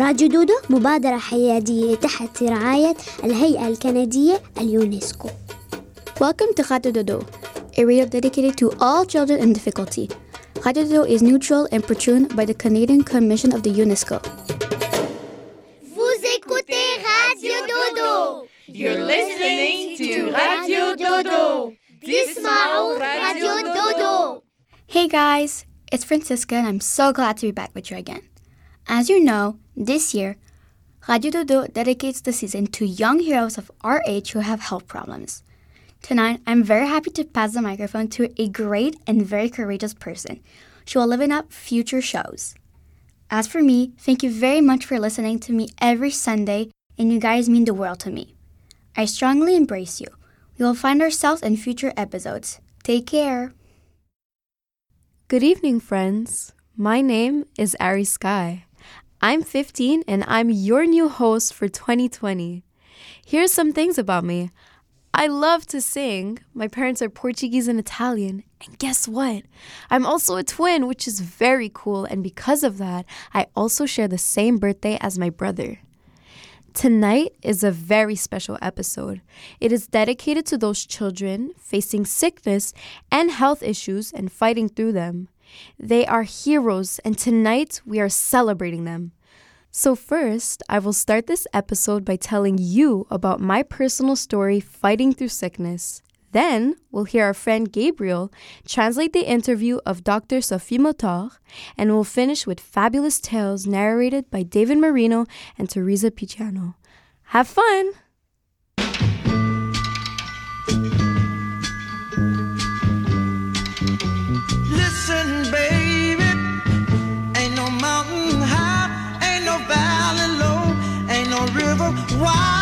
راديو دودو مبادرة حيادية تحت رعاية الهيئة الكندية اليونسكو Welcome to Radio Dodo, a radio dedicated to all children in difficulty. Radio Dodo is neutral and patroned by the Canadian Commission of the UNESCO. Vous écoutez Radio Dodo. You're listening to Radio Dodo. Dismao Radio Dodo. Hey guys, it's Francisca and I'm so glad to be back with you again. As you know, this year, Radio Dodo dedicates the season to young heroes of our age who have health problems. Tonight, I'm very happy to pass the microphone to a great and very courageous person. She will liven up future shows. As for me, thank you very much for listening to me every Sunday, and you guys mean the world to me. I strongly embrace you. We will find ourselves in future episodes. Take care. Good evening, friends. My name is Ari Sky. I'm 15 and I'm your new host for 2020. Here's some things about me. I love to sing. My parents are Portuguese and Italian. And guess what? I'm also a twin, which is very cool. And because of that, I also share the same birthday as my brother. Tonight is a very special episode. It is dedicated to those children facing sickness and health issues and fighting through them. They are heroes, and tonight we are celebrating them. So, first, I will start this episode by telling you about my personal story fighting through sickness. Then, we'll hear our friend Gabriel translate the interview of Dr. Sophie Motard, and we'll finish with fabulous tales narrated by David Marino and Teresa Picciano. Have fun! River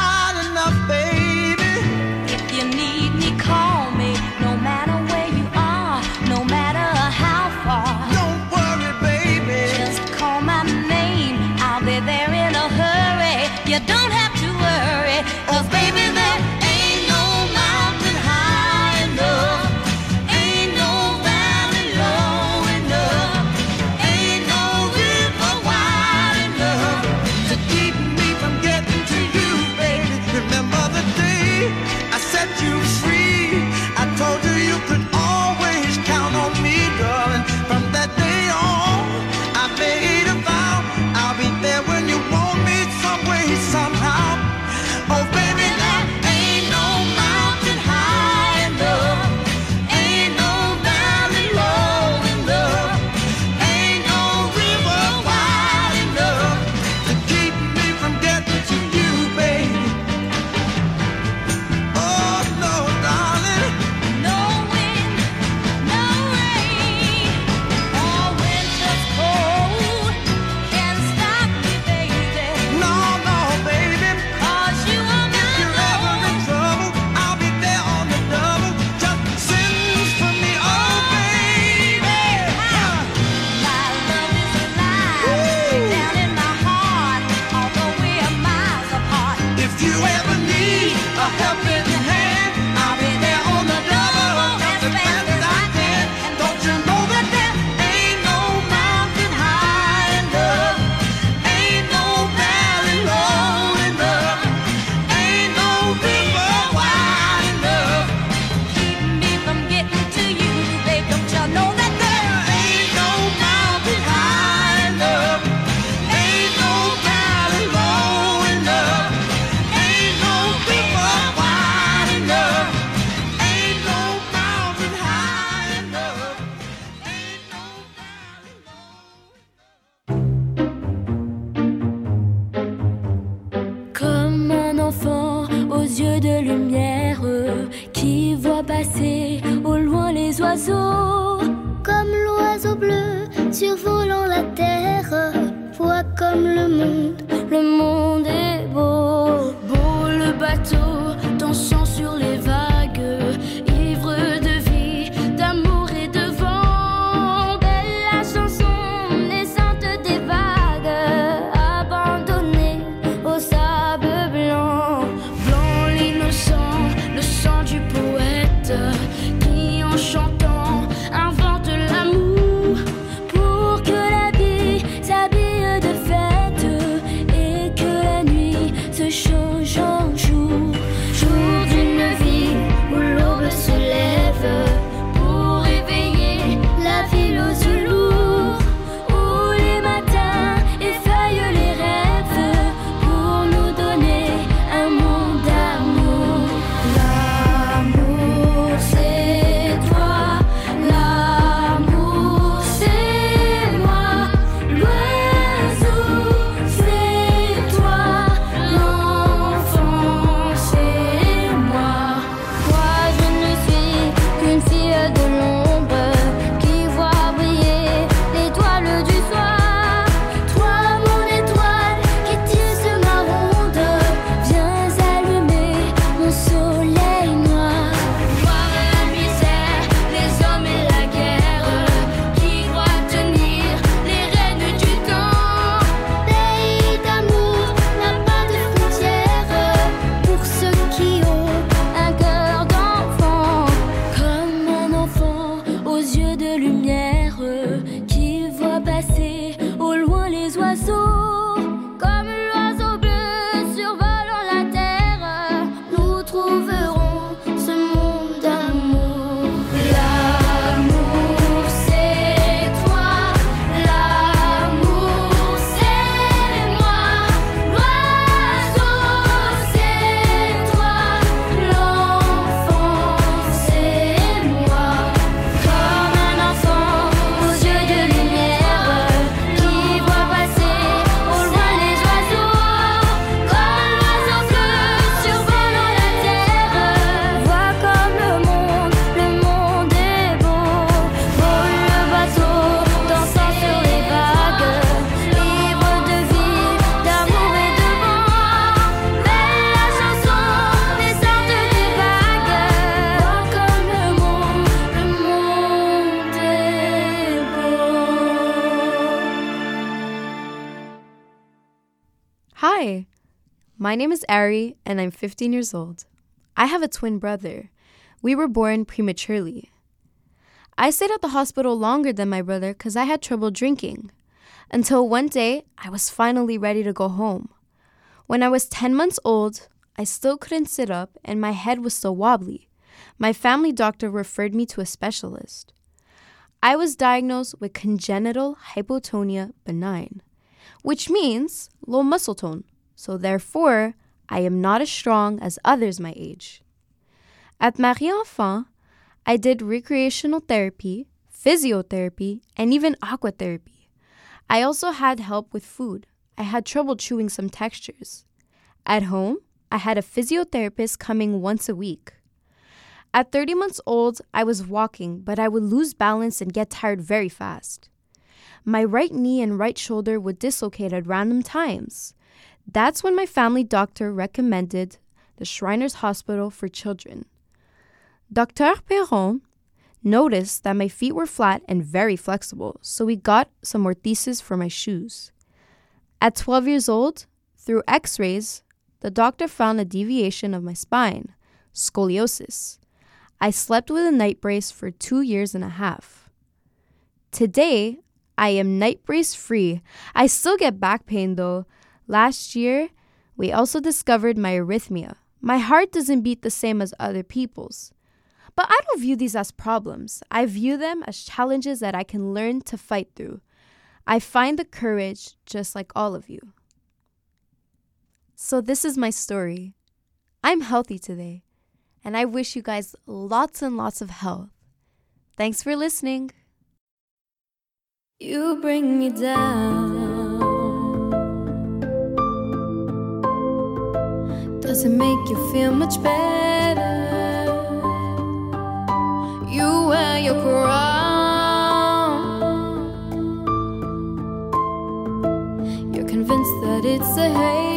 my name is Ari, and I'm 15 years old. I have a twin brother. We were born prematurely. I stayed at the hospital longer than my brother because I had trouble drinking. Until one day, I was finally ready to go home. When I was 10 months old, I still couldn't sit up and my head was still wobbly. My family doctor referred me to a specialist. I was diagnosed with congenital hypotonia benign, which means low muscle tone. So, therefore, I am not as strong as others my age. At Marie Enfant, I did recreational therapy, physiotherapy, and even aquatherapy. I also had help with food. I had trouble chewing some textures. At home, I had a physiotherapist coming once a week. At 30 months old, I was walking, but I would lose balance and get tired very fast. My right knee and right shoulder would dislocate at random times. That's when my family doctor recommended the Shriners Hospital for Children. Dr. Perron noticed that my feet were flat and very flexible, so we got some orthesis for my shoes. At 12 years old, through x rays, the doctor found a deviation of my spine, scoliosis. I slept with a night brace for two years and a half. Today, I am night brace free. I still get back pain though. Last year, we also discovered my arrhythmia. My heart doesn't beat the same as other people's. But I don't view these as problems. I view them as challenges that I can learn to fight through. I find the courage just like all of you. So, this is my story. I'm healthy today, and I wish you guys lots and lots of health. Thanks for listening. You bring me down. Does it make you feel much better? You wear your crown. You're convinced that it's a hate.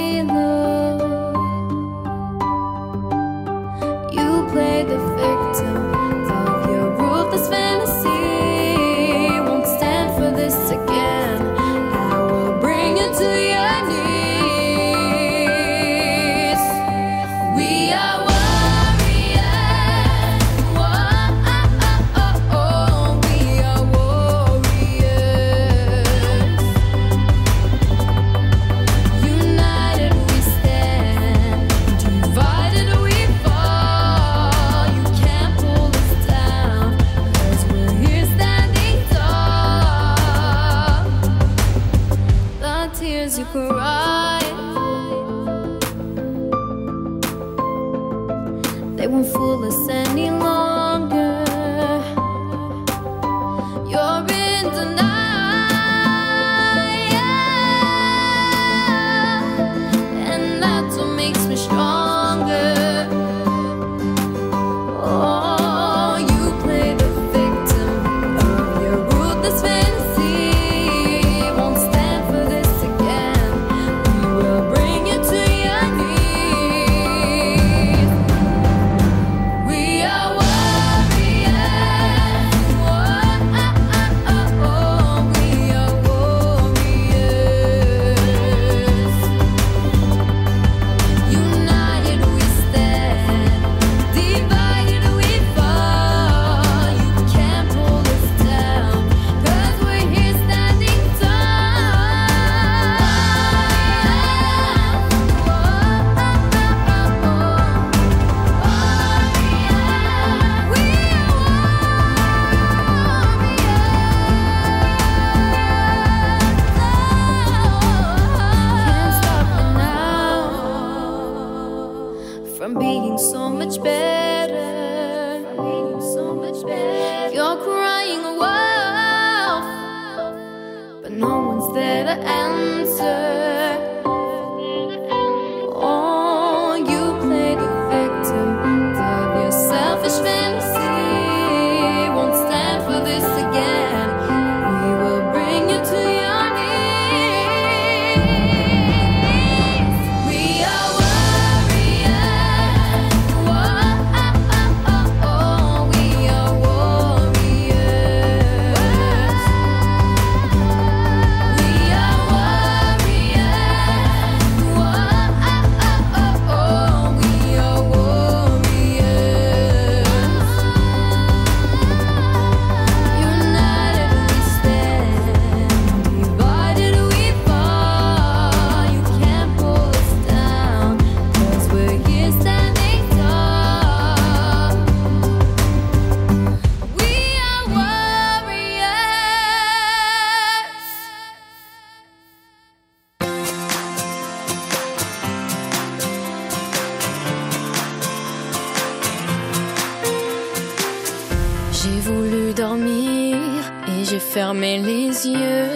forever.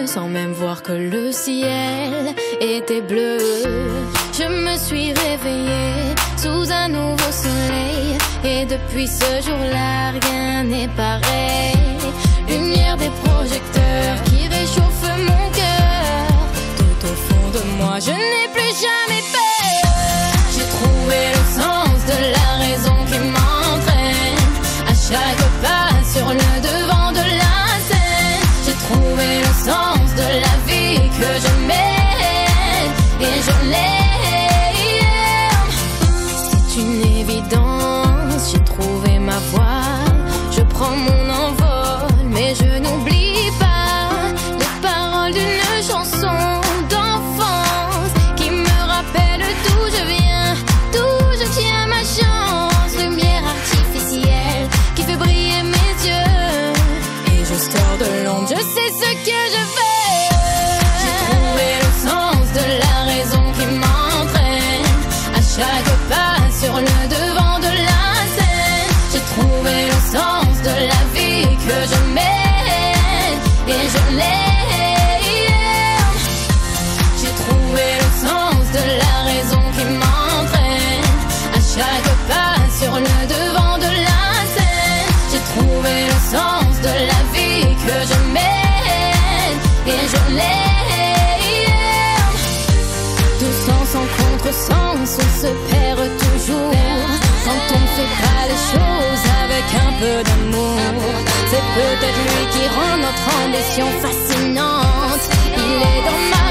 sans même voir que le ciel était bleu. Je me suis réveillée sous un nouveau soleil et depuis ce jour-là rien n'est pareil. Lumière des projecteurs qui réchauffe mon cœur. Tout au fond de moi je n'ai plus jamais peur. Notre ambition fascinante. Il est dans ma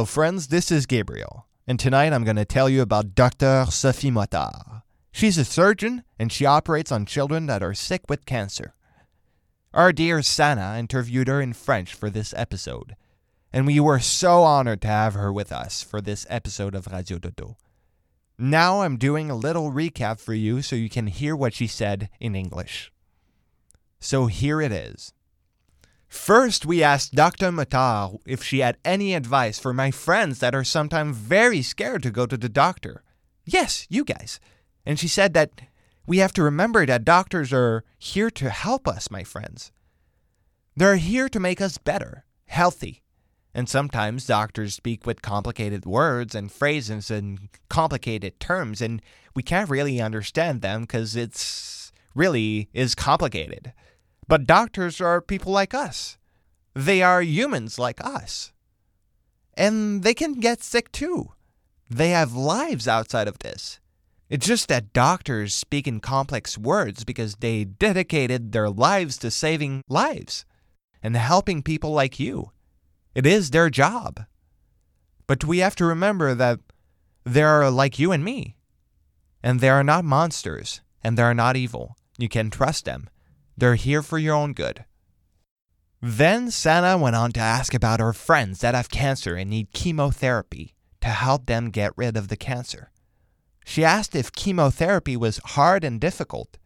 Hello, friends. This is Gabriel, and tonight I'm going to tell you about Dr. Sophie Motard. She's a surgeon, and she operates on children that are sick with cancer. Our dear Sana interviewed her in French for this episode, and we were so honored to have her with us for this episode of Radio Dodo. Now I'm doing a little recap for you so you can hear what she said in English. So here it is. First, we asked Dr. Matar if she had any advice for my friends that are sometimes very scared to go to the doctor. Yes, you guys. And she said that we have to remember that doctors are here to help us, my friends. They're here to make us better, healthy. And sometimes doctors speak with complicated words and phrases and complicated terms, and we can't really understand them because it's really is complicated. But doctors are people like us. They are humans like us. And they can get sick too. They have lives outside of this. It's just that doctors speak in complex words because they dedicated their lives to saving lives and helping people like you. It is their job. But we have to remember that they are like you and me. And they are not monsters, and they are not evil. You can trust them. They're here for your own good. Then Sana went on to ask about her friends that have cancer and need chemotherapy to help them get rid of the cancer. She asked if chemotherapy was hard and difficult.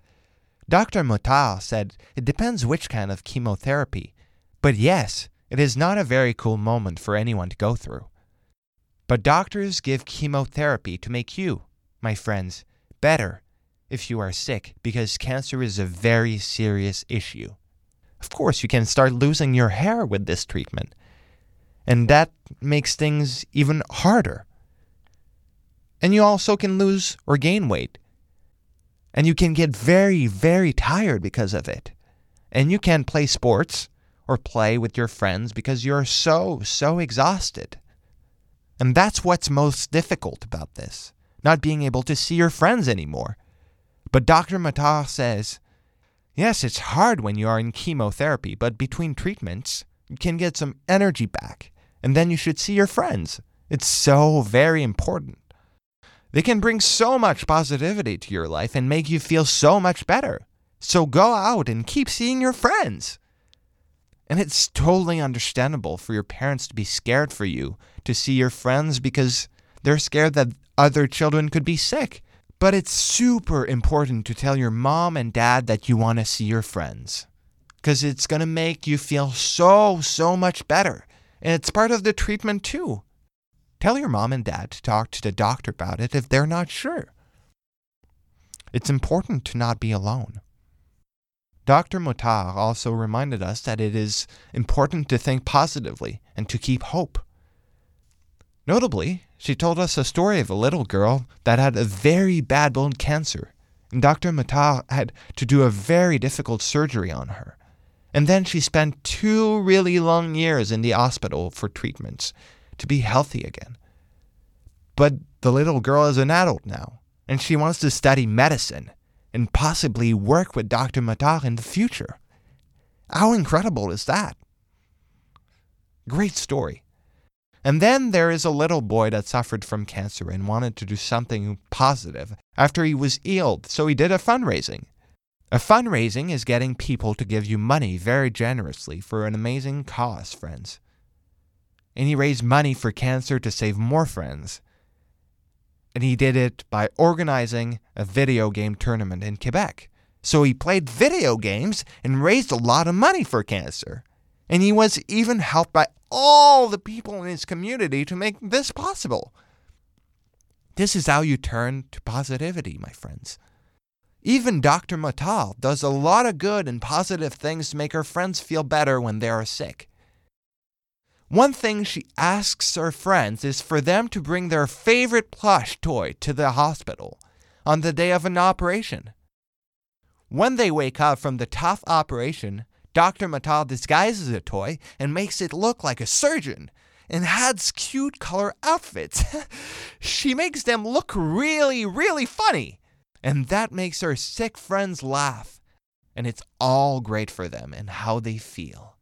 Dr. Motard said it depends which kind of chemotherapy, but yes, it is not a very cool moment for anyone to go through. But doctors give chemotherapy to make you, my friends, better if you are sick because cancer is a very serious issue. Of course, you can start losing your hair with this treatment, and that makes things even harder. And you also can lose or gain weight. And you can get very, very tired because of it. And you can't play sports or play with your friends because you're so, so exhausted. And that's what's most difficult about this not being able to see your friends anymore. But Dr. Matar says, yes, it's hard when you are in chemotherapy, but between treatments, you can get some energy back, and then you should see your friends. It's so very important. They can bring so much positivity to your life and make you feel so much better. So go out and keep seeing your friends. And it's totally understandable for your parents to be scared for you to see your friends because they're scared that other children could be sick. But it's super important to tell your mom and dad that you want to see your friends because it's going to make you feel so, so much better. And it's part of the treatment too. Tell your mom and dad to talk to the doctor about it if they're not sure. It's important to not be alone. Dr. Motard also reminded us that it is important to think positively and to keep hope. Notably, she told us a story of a little girl that had a very bad bone cancer, and Dr. Motard had to do a very difficult surgery on her. And then she spent two really long years in the hospital for treatments to be healthy again. But the little girl is an adult now, and she wants to study medicine and possibly work with Dr. Matar in the future. How incredible is that? Great story. And then there is a little boy that suffered from cancer and wanted to do something positive after he was ill, so he did a fundraising. A fundraising is getting people to give you money very generously for an amazing cause, friends. And he raised money for cancer to save more friends. And he did it by organizing a video game tournament in Quebec. So he played video games and raised a lot of money for cancer. And he was even helped by all the people in his community to make this possible. This is how you turn to positivity, my friends. Even Dr. Matal does a lot of good and positive things to make her friends feel better when they are sick. One thing she asks her friends is for them to bring their favorite plush toy to the hospital on the day of an operation. When they wake up from the tough operation, Dr. Matal disguises a toy and makes it look like a surgeon and adds cute color outfits. she makes them look really, really funny and that makes her sick friends laugh, and it's all great for them and how they feel.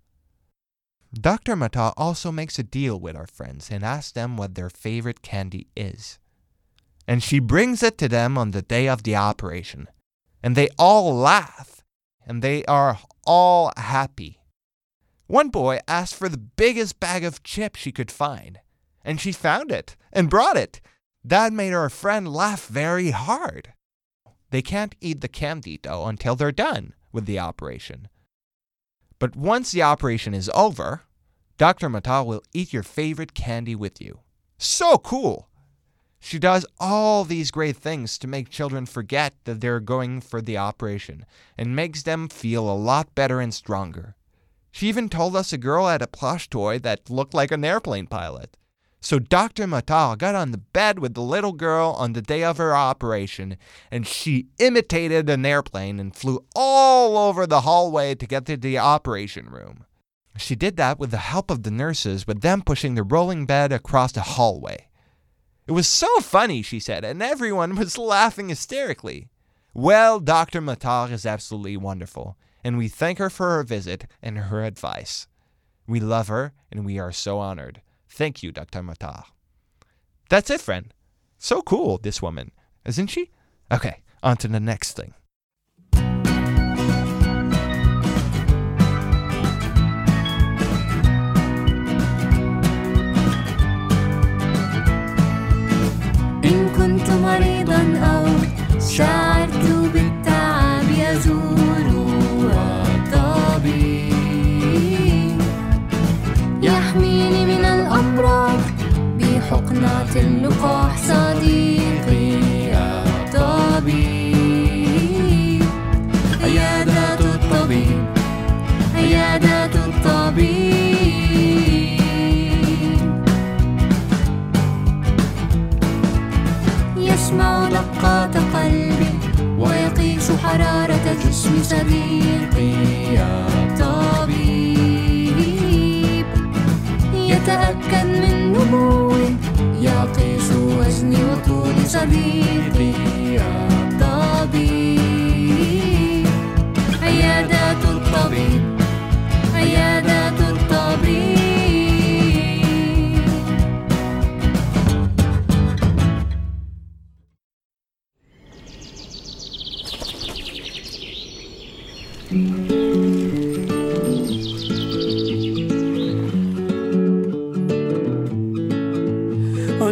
Dr. Mata also makes a deal with our friends and asks them what their favorite candy is. And she brings it to them on the day of the operation. And they all laugh, and they are all happy. One boy asked for the biggest bag of chips she could find, and she found it and brought it. That made our friend laugh very hard. They can't eat the candy though until they're done with the operation. But once the operation is over, Dr. Mata will eat your favorite candy with you. So cool! She does all these great things to make children forget that they're going for the operation and makes them feel a lot better and stronger. She even told us a girl had a plush toy that looked like an airplane pilot. So Dr. Matal got on the bed with the little girl on the day of her operation, and she imitated an airplane and flew all over the hallway to get to the operation room. She did that with the help of the nurses, with them pushing the rolling bed across the hallway. It was so funny, she said, and everyone was laughing hysterically. Well, Dr. Matar is absolutely wonderful, and we thank her for her visit and her advice. We love her, and we are so honored. Thank you, Dr. Matar. That's it, friend. So cool, this woman, isn't she? Okay, on to the next thing. اللقاح صديقي الطبيب عيادة الطبيب عيادة الطبيب. يسمع دقات قلبي حرارة الجسم صديقي غياب طبيب. يتأكد من نموي يقيس وزني وطول صديقي غياب طبيب. عيادات الطبيب. On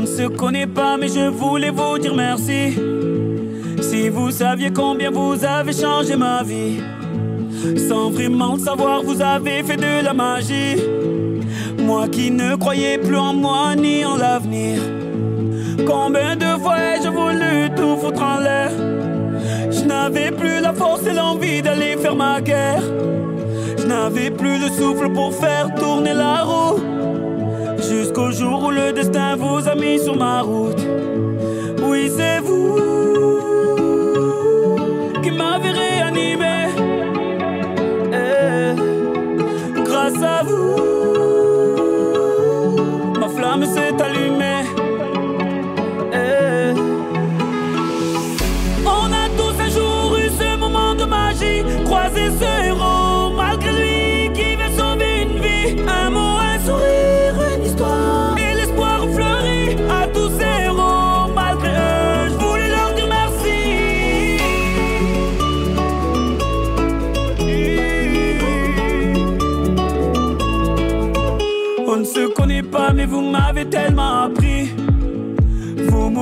ne se connaît pas, mais je voulais vous dire merci. Si vous saviez combien vous avez changé ma vie, sans vraiment savoir, vous avez fait de la magie. Moi qui ne croyais plus en moi ni en l'avenir. Combien de fois ai-je voulu tout foutre en l'air? N'avais plus la force et l'envie d'aller faire ma guerre. Je n'avais plus le souffle pour faire tourner la roue. Jusqu'au jour où le destin vous a mis sur ma route. Oui, c'est vous qui m'avez réanimé. Eh. Grâce à vous,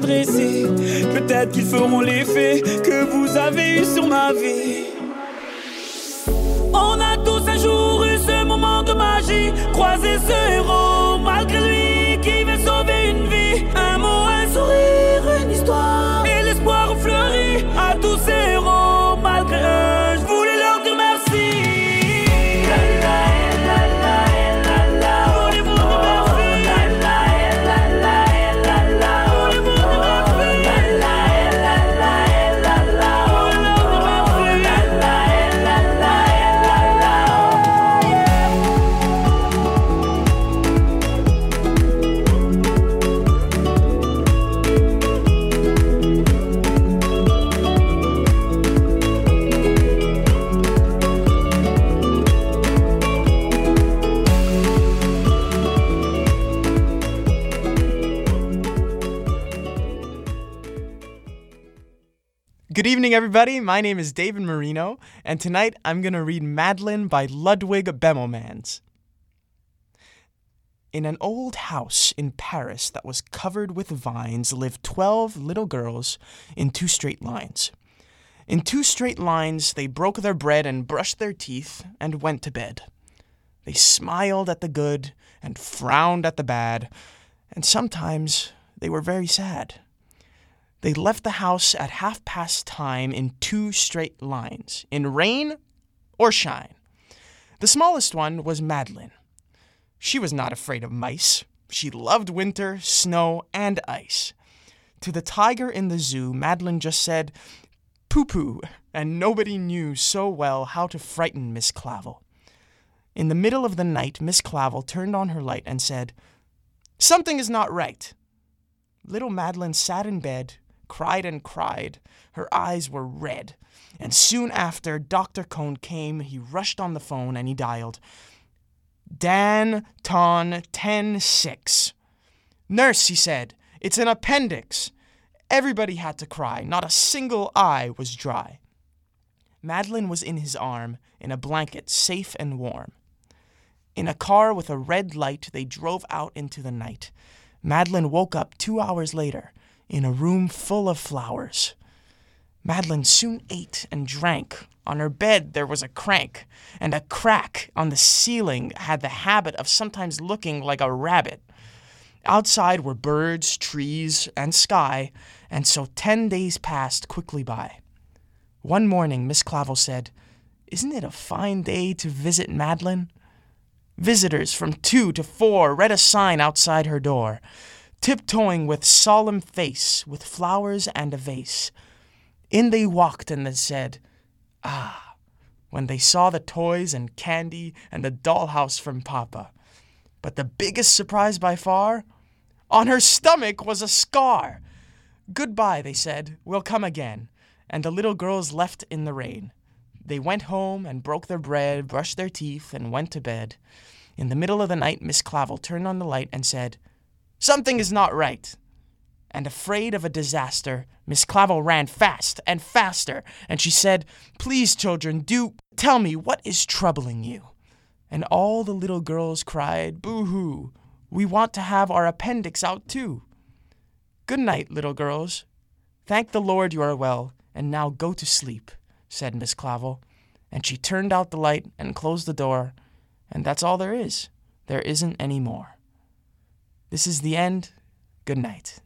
Peut-être qu'ils feront l'effet que vous avez eu sur ma vie. Everybody. My name is David Marino, and tonight I'm going to read Madeline by Ludwig Bemelmans. In an old house in Paris that was covered with vines lived 12 little girls in two straight lines. In two straight lines, they broke their bread and brushed their teeth and went to bed. They smiled at the good and frowned at the bad, and sometimes they were very sad. They left the house at half past time in two straight lines, in rain or shine. The smallest one was Madeline. She was not afraid of mice. She loved winter, snow, and ice. To the tiger in the zoo, Madeline just said, poo poo, and nobody knew so well how to frighten Miss Clavel. In the middle of the night, Miss Clavel turned on her light and said, Something is not right. Little Madeline sat in bed, cried and cried. Her eyes were red. And soon after Dr. Cohn came, he rushed on the phone and he dialed Dan Ton 106. Nurse, he said, it's an appendix. Everybody had to cry. Not a single eye was dry. Madeline was in his arm, in a blanket, safe and warm. In a car with a red light, they drove out into the night. Madeline woke up two hours later in a room full of flowers. Madeline soon ate and drank. On her bed there was a crank, and a crack on the ceiling had the habit of sometimes looking like a rabbit. Outside were birds, trees, and sky, and so ten days passed quickly by. One morning, Miss Clavel said, Isn't it a fine day to visit Madeline? Visitors from two to four read a sign outside her door. Tiptoeing with solemn face, with flowers and a vase. In they walked and they said, Ah, when they saw the toys and candy and the dollhouse from Papa. But the biggest surprise by far, on her stomach was a scar. Goodbye, they said, we'll come again. And the little girls left in the rain. They went home and broke their bread, brushed their teeth, and went to bed. In the middle of the night, Miss Clavel turned on the light and said, Something is not right. And afraid of a disaster, Miss Clavel ran fast and faster, and she said, Please, children, do tell me what is troubling you. And all the little girls cried, Boo hoo, we want to have our appendix out too. Good night, little girls. Thank the Lord you are well, and now go to sleep, said Miss Clavel. And she turned out the light and closed the door, and that's all there is. There isn't any more. This is the end. Good night.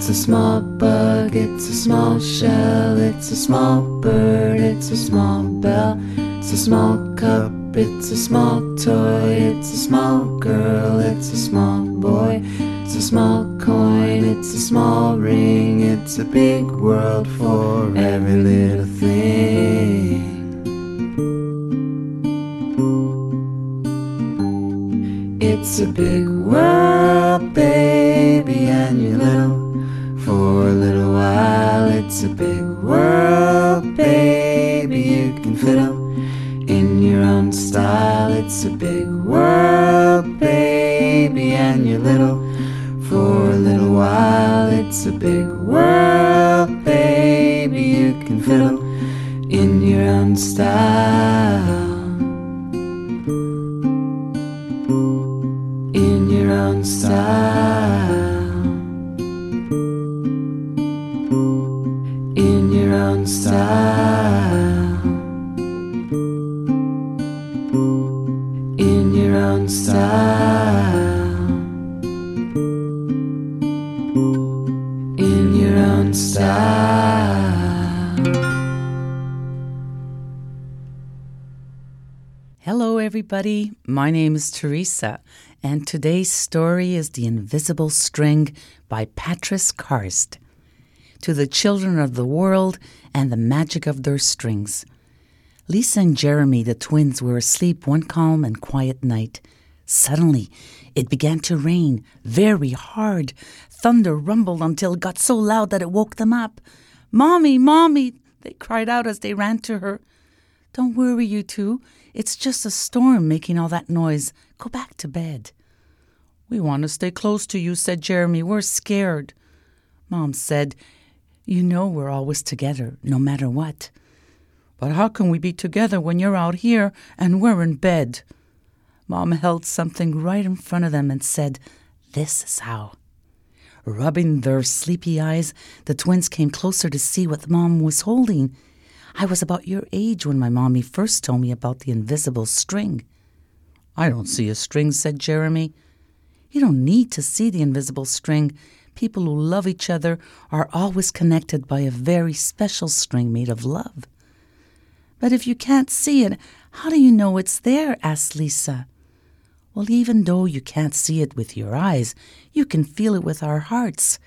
It's a small bug, it's a small shell, it's a small bird, it's a small bell, it's a small cup, it's a small toy, it's a small girl, it's a small boy, it's a small coin, it's a small ring, it's a big world for every little thing. It's a big It's a big world, baby, you can fiddle in your own style. It's a big world, baby, and you're little for a little while. It's a big world, baby, you can fiddle in your own style. Everybody. My name is Teresa, and today's story is The Invisible String by Patrice Karst. To the children of the world and the magic of their strings. Lisa and Jeremy, the twins, were asleep one calm and quiet night. Suddenly, it began to rain very hard. Thunder rumbled until it got so loud that it woke them up. Mommy, Mommy, they cried out as they ran to her. Don't worry, you two. It's just a storm making all that noise. Go back to bed. We want to stay close to you, said Jeremy. We're scared. Mom said, You know we're always together, no matter what. But how can we be together when you're out here and we're in bed? Mom held something right in front of them and said, This is how. Rubbing their sleepy eyes, the twins came closer to see what Mom was holding. I was about your age when my mommy first told me about the invisible string. I don't see a string, said Jeremy. You don't need to see the invisible string. People who love each other are always connected by a very special string made of love. But if you can't see it, how do you know it's there? asked Lisa. Well, even though you can't see it with your eyes, you can feel it with our hearts.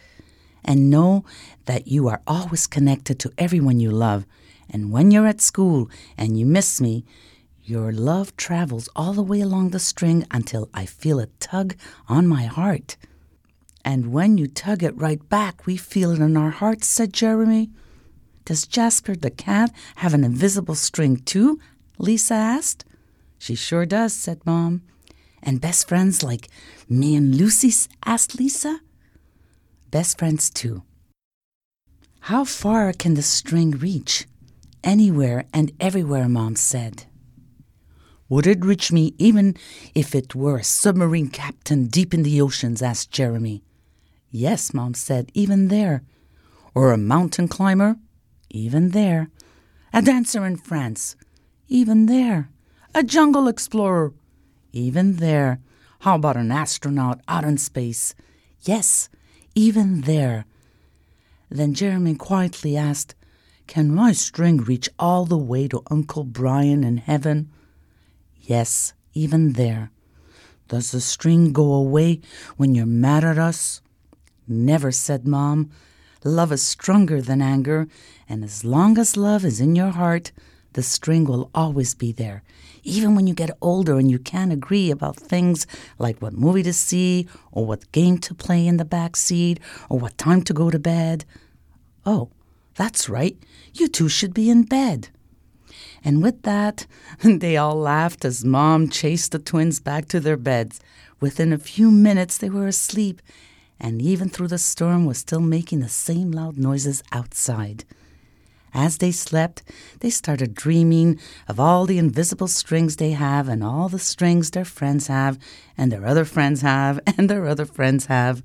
And know that you are always connected to everyone you love. And when you're at school and you miss me, your love travels all the way along the string until I feel a tug on my heart. And when you tug it right back, we feel it in our hearts, said Jeremy. Does Jasper the cat have an invisible string too? Lisa asked. She sure does, said Mom. And best friends like me and Lucy? asked Lisa. Best friends too. How far can the string reach? Anywhere and everywhere, Mom said. Would it reach me even if it were a submarine captain deep in the oceans? asked Jeremy. Yes, Mom said, even there. Or a mountain climber? Even there. A dancer in France? Even there. A jungle explorer? Even there. How about an astronaut out in space? Yes, even there. Then Jeremy quietly asked, Can my string reach all the way to Uncle Brian in heaven? Yes, even there. Does the string go away when you're mad at us? Never, said Mom. Love is stronger than anger, and as long as love is in your heart, the string will always be there. Even when you get older and you can't agree about things like what movie to see, or what game to play in the back seat, or what time to go to bed. Oh, that's right, you two should be in bed. And with that, they all laughed as Mom chased the twins back to their beds. Within a few minutes, they were asleep, and even through the storm was still making the same loud noises outside. As they slept, they started dreaming of all the invisible strings they have, and all the strings their friends have, and their other friends have, and their other friends have,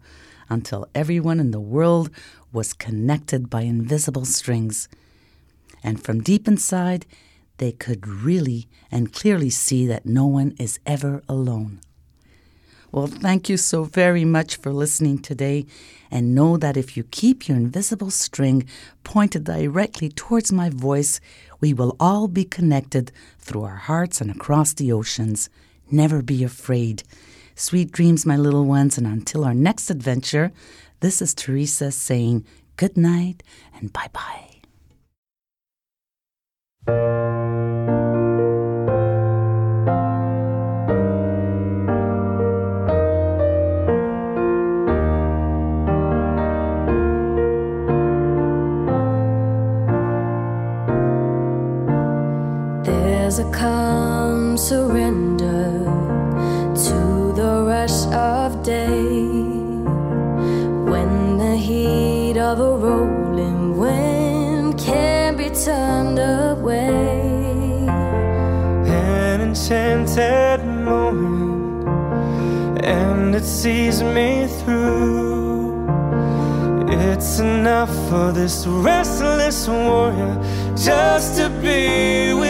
until everyone in the world was connected by invisible strings. And from deep inside, they could really and clearly see that no one is ever alone. Well, thank you so very much for listening today. And know that if you keep your invisible string pointed directly towards my voice, we will all be connected through our hearts and across the oceans. Never be afraid. Sweet dreams, my little ones. And until our next adventure, this is Teresa saying good night and bye bye. Sees me through. It's enough for this restless warrior just to be with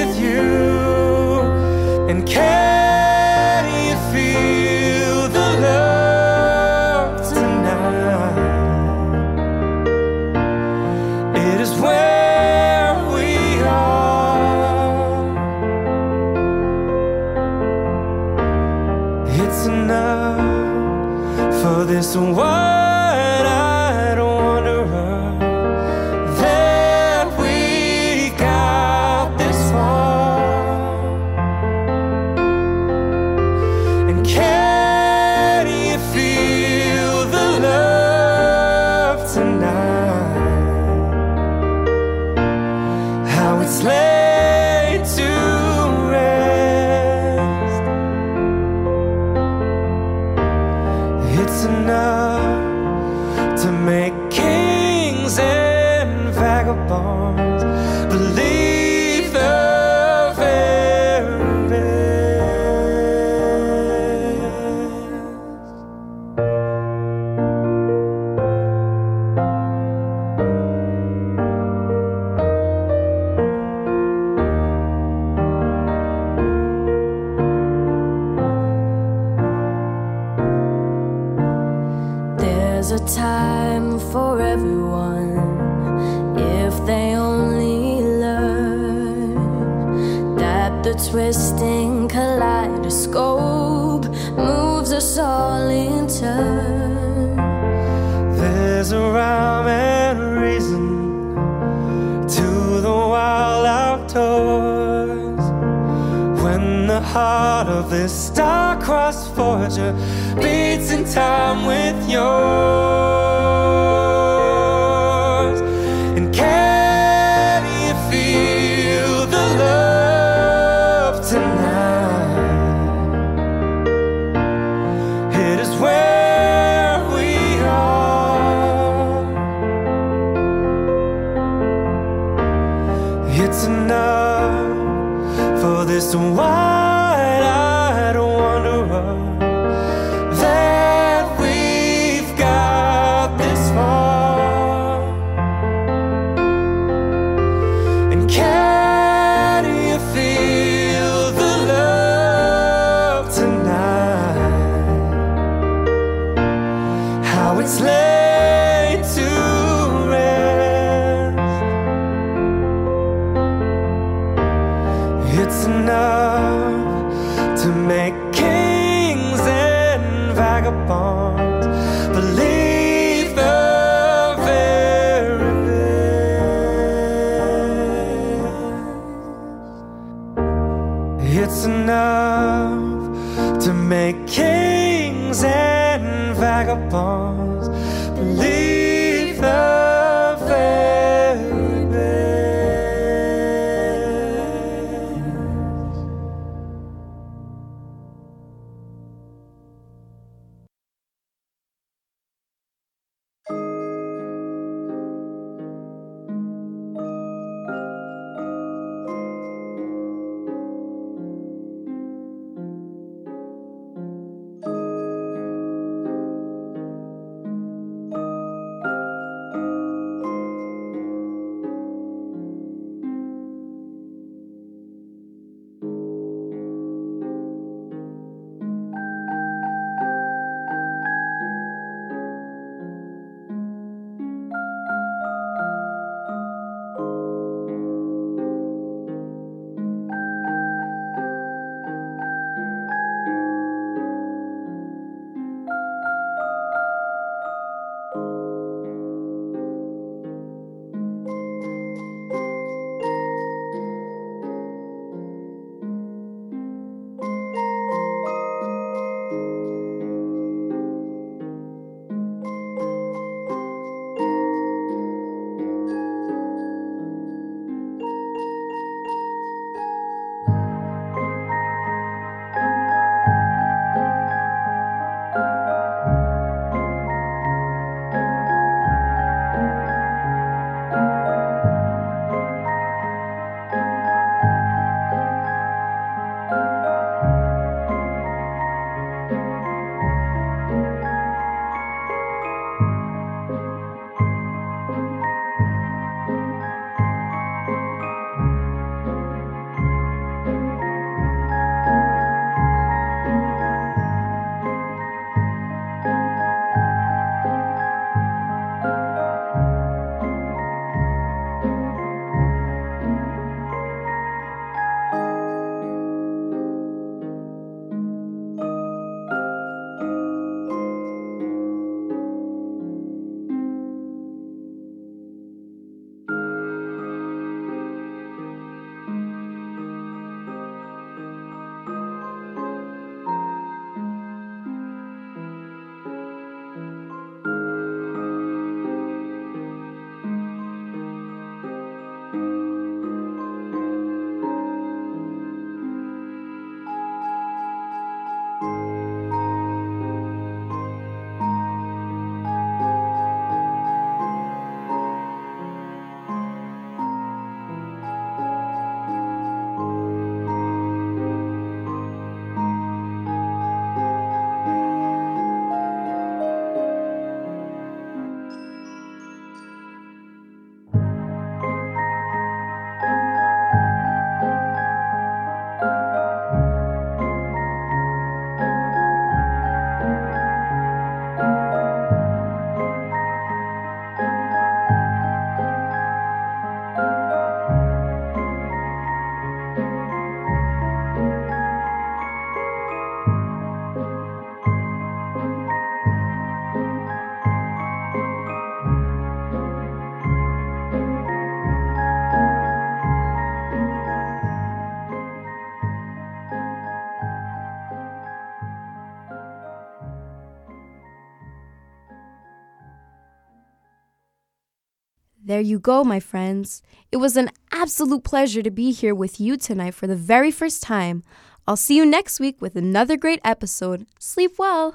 There you go, my friends. It was an absolute pleasure to be here with you tonight for the very first time. I'll see you next week with another great episode. Sleep well.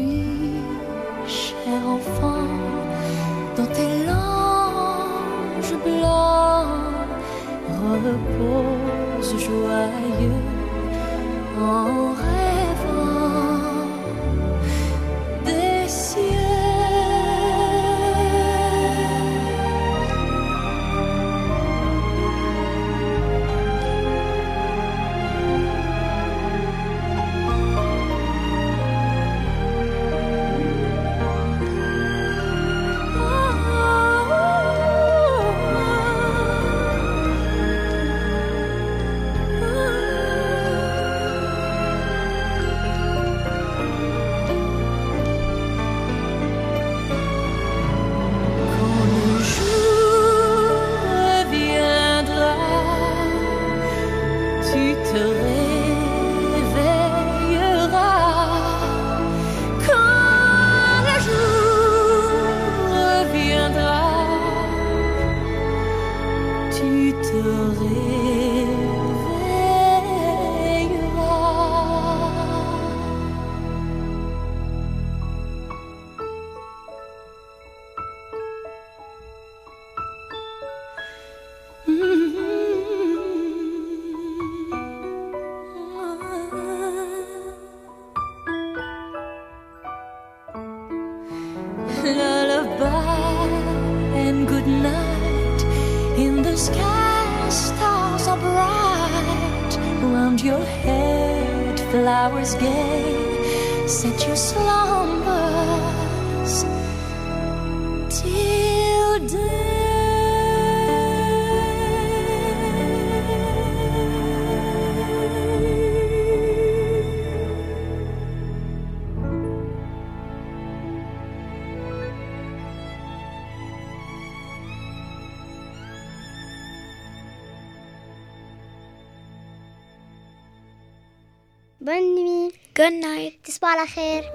خير.